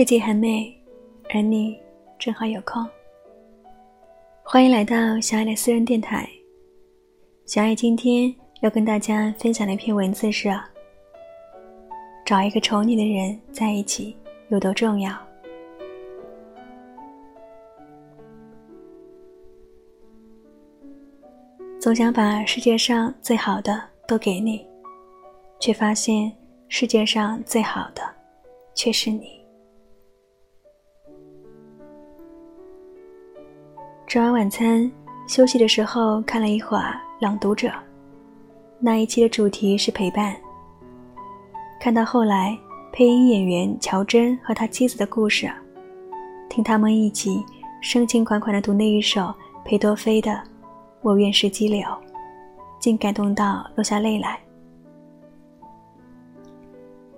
世界很美，而你正好有空。欢迎来到小爱的私人电台。小爱今天要跟大家分享的一篇文字是：找一个宠你的人在一起有多重要？总想把世界上最好的都给你，却发现世界上最好的却是你。吃完晚餐，休息的时候看了一会儿《朗读者》，那一期的主题是陪伴。看到后来，配音演员乔真和他妻子的故事，听他们一起深情款款的读那一首裴多菲的《我愿是激流》，竟感动到落下泪来，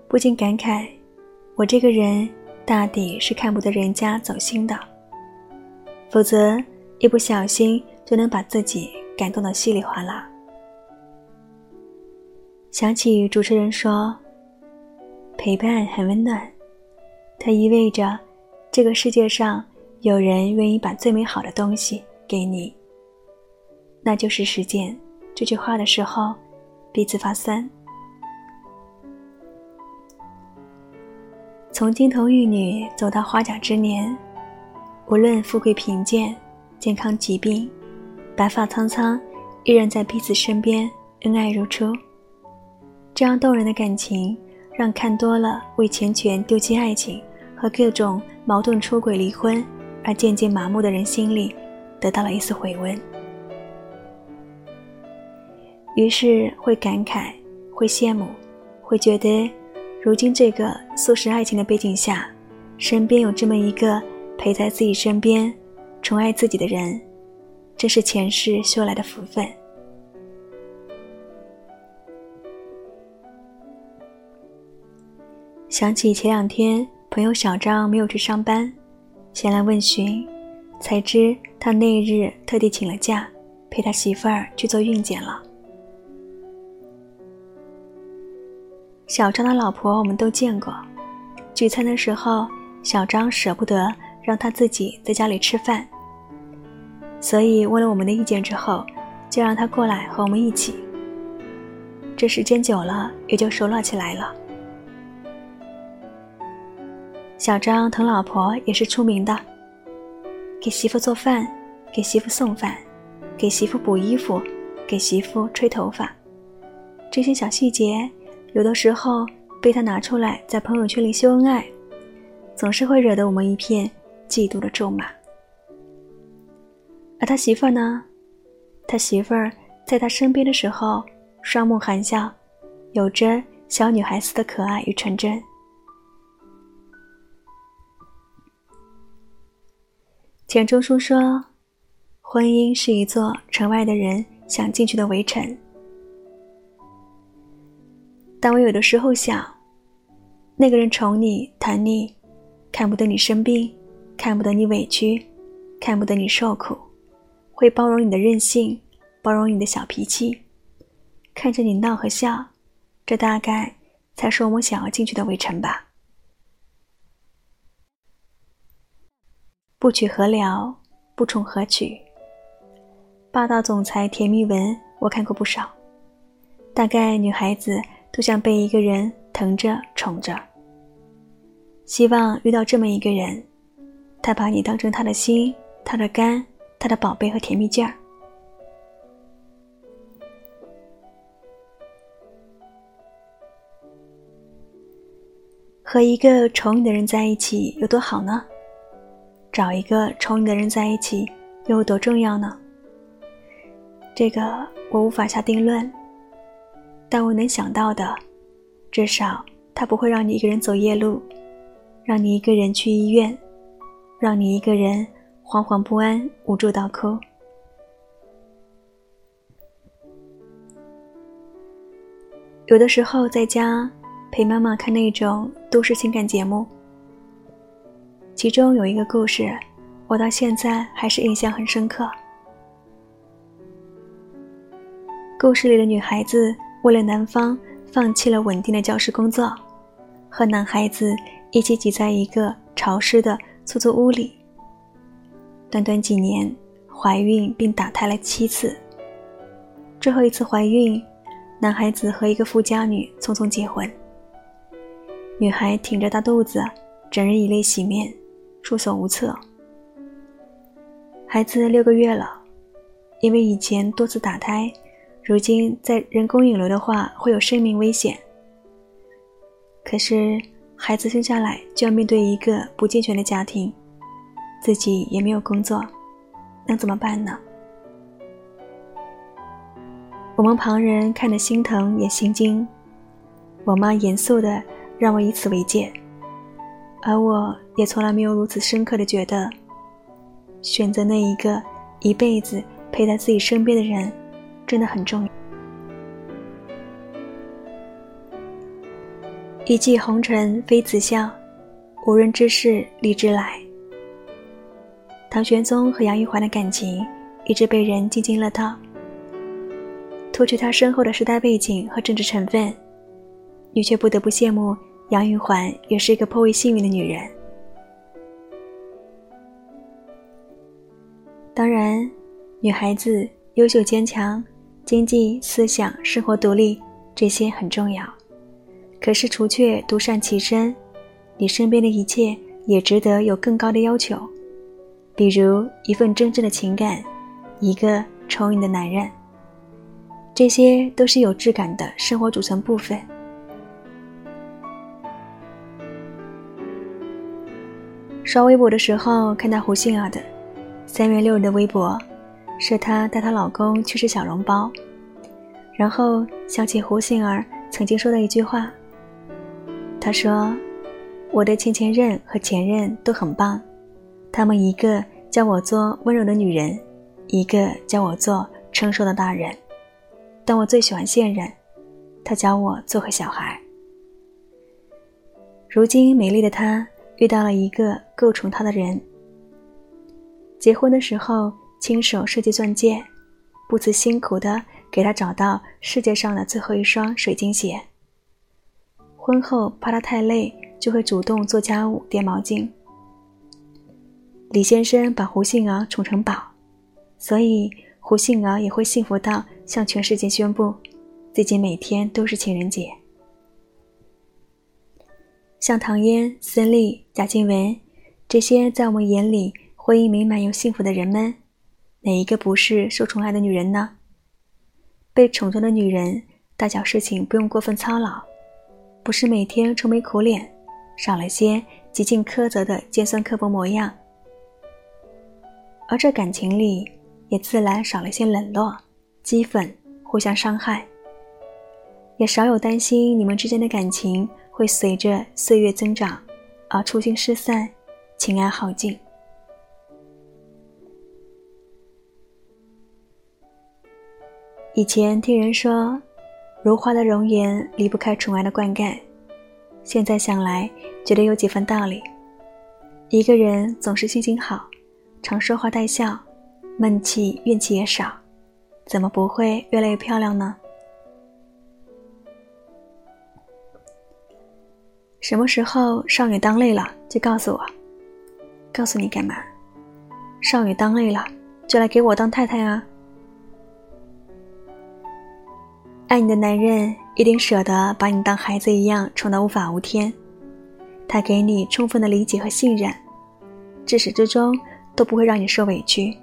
不禁感慨：我这个人大抵是看不得人家走心的，否则。一不小心就能把自己感动得稀里哗啦。想起主持人说：“陪伴很温暖，它意味着这个世界上有人愿意把最美好的东西给你。”那就是实践这句话的时候，鼻子发酸。从金童玉女走到花甲之年，无论富贵贫贱。健康疾病，白发苍苍，依然在彼此身边，恩爱如初。这样动人的感情，让看多了为钱权丢弃爱情和各种矛盾出轨离婚而渐渐麻木的人心里，得到了一丝回温。于是会感慨，会羡慕，会觉得，如今这个素食爱情的背景下，身边有这么一个陪在自己身边。宠爱自己的人，这是前世修来的福分。想起前两天朋友小张没有去上班，前来问询，才知他那日特地请了假，陪他媳妇儿去做孕检了。小张的老婆我们都见过，聚餐的时候，小张舍不得让他自己在家里吃饭。所以问了我们的意见之后，就让他过来和我们一起。这时间久了，也就熟络起来了。小张疼老婆也是出名的，给媳妇做饭，给媳妇送饭，给媳妇补衣服，给媳妇吹头发，这些小细节，有的时候被他拿出来在朋友圈里秀恩爱，总是会惹得我们一片嫉妒的咒骂。而他媳妇儿呢？他媳妇儿在他身边的时候，双目含笑，有着小女孩似的可爱与纯真。钱钟书说：“婚姻是一座城外的人想进去的围城。”但我有的时候想，那个人宠你、疼你，看不得你生病，看不得你委屈，看不得你受苦。会包容你的任性，包容你的小脾气，看着你闹和笑，这大概才是我们想要进去的围城吧。不娶何聊，不宠何娶？霸道总裁甜蜜文我看过不少，大概女孩子都想被一个人疼着宠着，希望遇到这么一个人，他把你当成他的心，他的肝。他的宝贝和甜蜜劲儿，和一个宠你的人在一起有多好呢？找一个宠你的人在一起又有多重要呢？这个我无法下定论，但我能想到的，至少他不会让你一个人走夜路，让你一个人去医院，让你一个人。惶惶不安，无助到哭。有的时候在家陪妈妈看那种都市情感节目，其中有一个故事，我到现在还是印象很深刻。故事里的女孩子为了男方，放弃了稳定的教师工作，和男孩子一起挤在一个潮湿的出租屋里。短短几年，怀孕并打胎了七次。最后一次怀孕，男孩子和一个富家女匆匆结婚。女孩挺着大肚子，整日以泪洗面，束手无策。孩子六个月了，因为以前多次打胎，如今在人工引流的话会有生命危险。可是孩子生下来就要面对一个不健全的家庭，自己也没有工作，能怎么办呢？我们旁人看着心疼也心惊，我妈严肃的。让我以此为戒，而我也从来没有如此深刻的觉得，选择那一个一辈子陪在自己身边的人，真的很重要。一骑红尘妃子笑，无人知是荔枝来。唐玄宗和杨玉环的感情一直被人津津乐道，脱去他身后的时代背景和政治成分，你却不得不羡慕。杨玉环也是一个颇为幸运的女人。当然，女孩子优秀坚强，经济、思想、生活独立，这些很重要。可是，除却独善其身，你身边的一切也值得有更高的要求，比如一份真正的情感，一个宠你的男人，这些都是有质感的生活组成部分。刷微博的时候看到胡杏儿的三月六日的微博，是她带她老公去吃小笼包，然后想起胡杏儿曾经说的一句话，她说：“我的前前任和前任都很棒，他们一个教我做温柔的女人，一个教我做成熟的大人，但我最喜欢现任，他教我做个小孩。如今美丽的她。”遇到了一个够宠她的人。结婚的时候，亲手设计钻戒，不辞辛苦的给她找到世界上的最后一双水晶鞋。婚后怕她太累，就会主动做家务、叠毛巾。李先生把胡杏儿宠成宝，所以胡杏儿也会幸福到向全世界宣布，自己每天都是情人节。像唐嫣、孙俪、贾静雯这些在我们眼里婚姻美满又幸福的人们，哪一个不是受宠爱的女人呢？被宠着的女人，大小事情不用过分操劳，不是每天愁眉苦脸，少了些极尽苛责的尖酸刻薄模样，而这感情里也自然少了些冷落、激愤、互相伤害，也少有担心你们之间的感情。会随着岁月增长而初心失散，情爱耗尽。以前听人说，如花的容颜离不开宠爱的灌溉，现在想来，觉得有几分道理。一个人总是心情好，常说话带笑，闷气怨气也少，怎么不会越来越漂亮呢？什么时候少女当累了，就告诉我。告诉你干嘛？少女当累了，就来给我当太太啊！爱你的男人一定舍得把你当孩子一样宠得无法无天，他给你充分的理解和信任，至始至终都不会让你受委屈，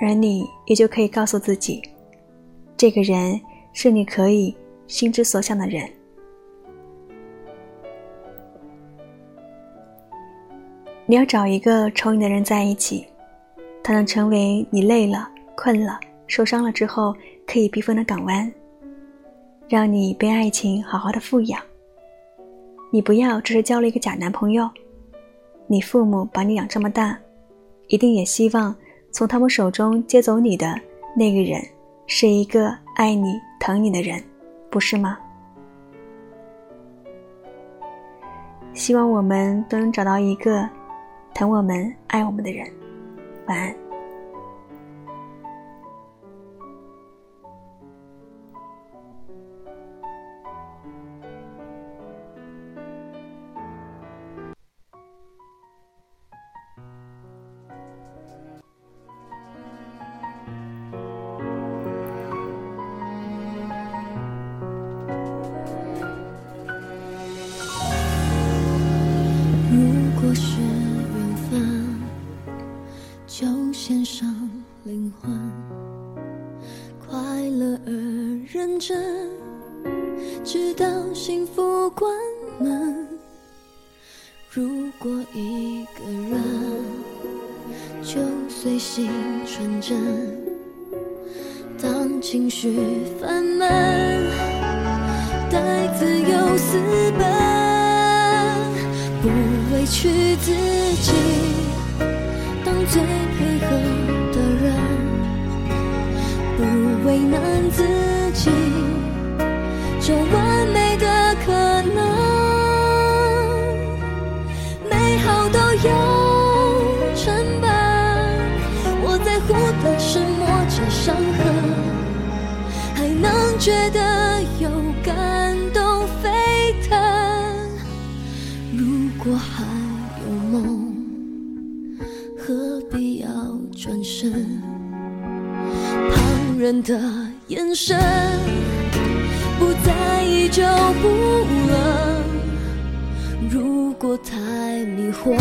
而你也就可以告诉自己，这个人是你可以心之所向的人。你要找一个宠你的人在一起，他能成为你累了、困了、受伤了之后可以避风的港湾，让你被爱情好好的富养。你不要只是交了一个假男朋友，你父母把你养这么大，一定也希望从他们手中接走你的那个人是一个爱你、疼你的人，不是吗？希望我们都能找到一个。疼我们、爱我们的人，晚安。若是缘分，就献上灵魂，快乐而认真，直到幸福关门。如果一个人，就随性纯真，当情绪烦闷。委屈自己，当最配合的人，不为难自己，这完美的可能。美好都有成本，我在乎的是磨着伤痕，还能觉得有感真旁人的眼神不在意就不冷如果太迷惑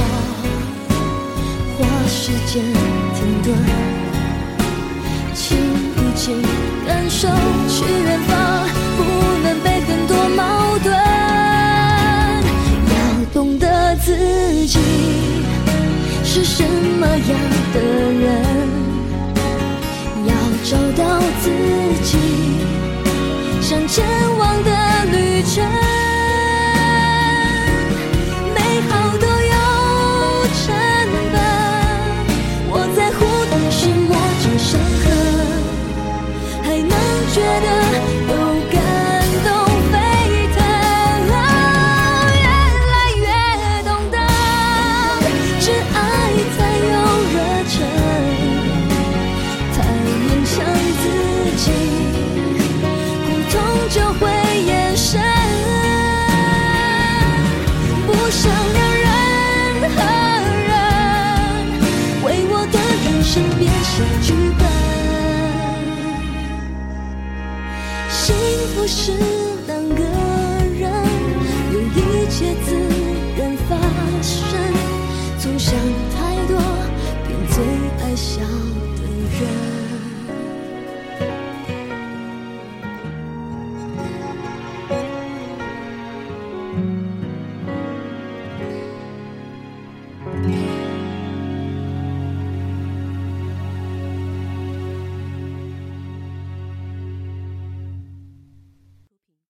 花时间停顿请一起感受去远方不能被很多矛盾要懂得自己是什么样的人 change.